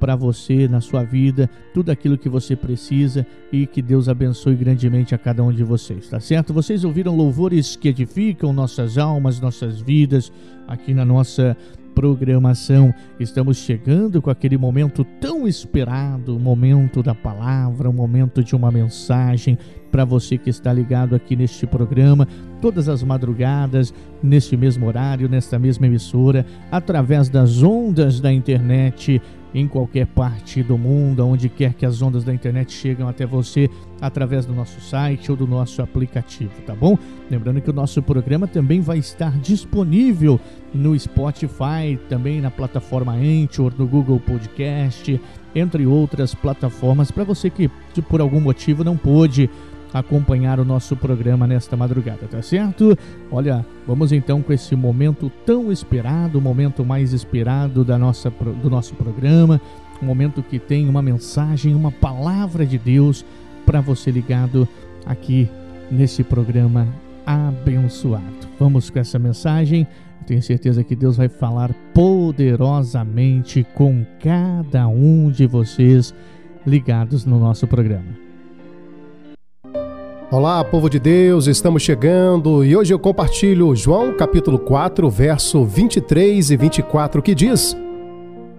para você na sua vida tudo aquilo que você precisa e que Deus abençoe grandemente a cada um de vocês, tá certo? Vocês ouviram louvores que edificam nossas almas, nossas vidas aqui na nossa programação. Estamos chegando com aquele momento tão esperado, o momento da palavra, o momento de uma mensagem para você que está ligado aqui neste programa, todas as madrugadas, neste mesmo horário, nesta mesma emissora, através das ondas da internet em qualquer parte do mundo, onde quer que as ondas da internet chegam até você através do nosso site ou do nosso aplicativo, tá bom? Lembrando que o nosso programa também vai estar disponível no Spotify, também na plataforma Anchor, no Google Podcast, entre outras plataformas, para você que por algum motivo não pôde acompanhar o nosso programa nesta madrugada, tá certo? Olha, vamos então com esse momento tão esperado, o momento mais esperado da nossa, do nosso programa, um momento que tem uma mensagem, uma palavra de Deus para você ligado aqui nesse programa abençoado. Vamos com essa mensagem. Tenho certeza que Deus vai falar poderosamente com cada um de vocês ligados no nosso programa. Olá, povo de Deus, estamos chegando e hoje eu compartilho João capítulo 4, verso 23 e 24, que diz: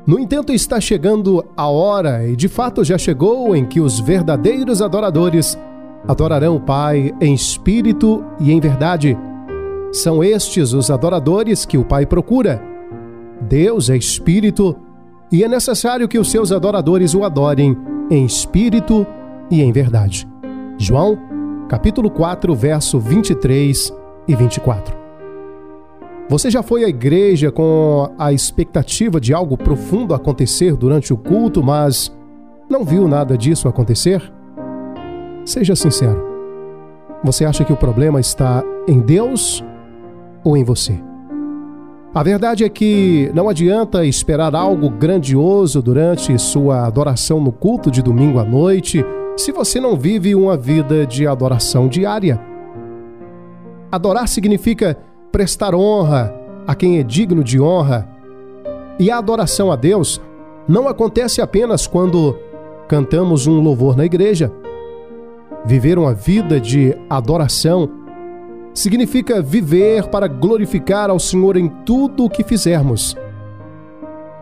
No entanto, está chegando a hora, e de fato já chegou, em que os verdadeiros adoradores adorarão o Pai em espírito e em verdade. São estes os adoradores que o Pai procura. Deus é espírito e é necessário que os seus adoradores o adorem em espírito e em verdade. João capítulo 4, verso 23 e 24. Você já foi à igreja com a expectativa de algo profundo acontecer durante o culto, mas não viu nada disso acontecer? Seja sincero. Você acha que o problema está em Deus ou em você? A verdade é que não adianta esperar algo grandioso durante sua adoração no culto de domingo à noite se você não vive uma vida de adoração diária. Adorar significa prestar honra a quem é digno de honra. E a adoração a Deus não acontece apenas quando cantamos um louvor na igreja. Viver uma vida de adoração significa viver para glorificar ao Senhor em tudo o que fizermos.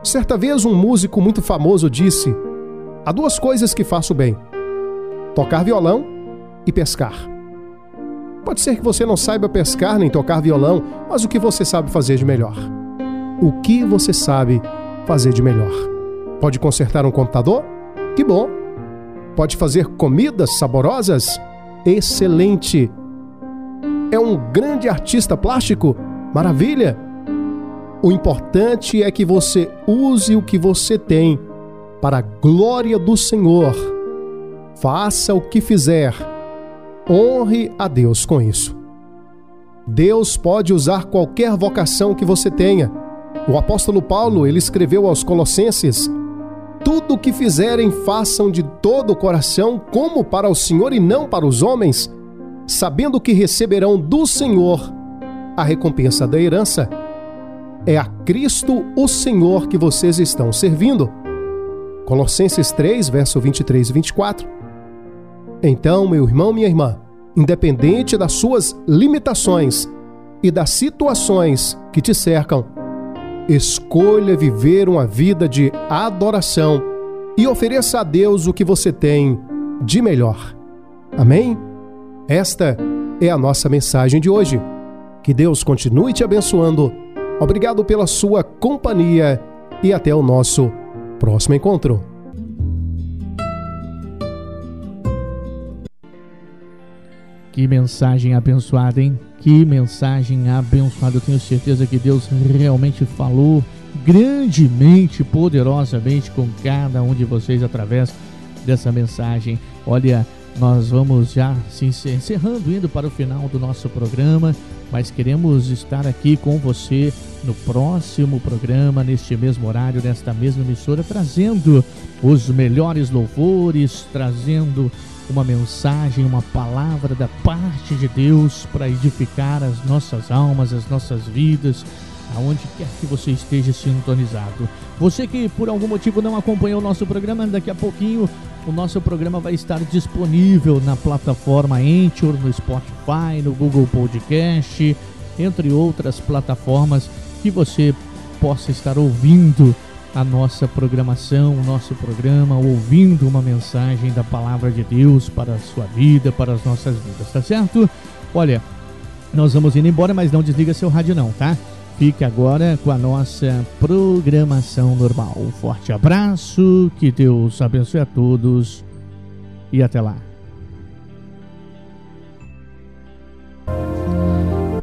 Certa vez, um músico muito famoso disse: Há duas coisas que faço bem tocar violão e pescar. Pode ser que você não saiba pescar nem tocar violão, mas o que você sabe fazer de melhor? O que você sabe fazer de melhor? Pode consertar um computador? Que bom! Pode fazer comidas saborosas? Excelente! É um grande artista plástico? Maravilha! O importante é que você use o que você tem para a glória do Senhor. Faça o que fizer. Honre a Deus com isso. Deus pode usar qualquer vocação que você tenha. O apóstolo Paulo, ele escreveu aos Colossenses: Tudo o que fizerem, façam de todo o coração, como para o Senhor e não para os homens, sabendo que receberão do Senhor a recompensa da herança é a Cristo o Senhor que vocês estão servindo. Colossenses 3, verso 23 e 24. Então, meu irmão, minha irmã, independente das suas limitações e das situações que te cercam, escolha viver uma vida de adoração e ofereça a Deus o que você tem de melhor. Amém? Esta é a nossa mensagem de hoje. Que Deus continue te abençoando Obrigado pela sua companhia e até o nosso próximo encontro. Que mensagem abençoada, hein? Que mensagem abençoada. Eu tenho certeza que Deus realmente falou grandemente, poderosamente com cada um de vocês através dessa mensagem. Olha, nós vamos já se encerrando, indo para o final do nosso programa mas queremos estar aqui com você no próximo programa, neste mesmo horário, nesta mesma emissora, trazendo os melhores louvores, trazendo uma mensagem, uma palavra da parte de Deus para edificar as nossas almas, as nossas vidas, aonde quer que você esteja sintonizado. Você que por algum motivo não acompanhou o nosso programa, daqui a pouquinho o nosso programa vai estar disponível na plataforma Anchor, no Spotify, no Google Podcast, entre outras plataformas que você possa estar ouvindo a nossa programação, o nosso programa, ouvindo uma mensagem da palavra de Deus para a sua vida, para as nossas vidas, tá certo? Olha, nós vamos indo embora, mas não desliga seu rádio não, tá? Fique agora com a nossa programação normal. Um forte abraço, que Deus abençoe a todos e até lá.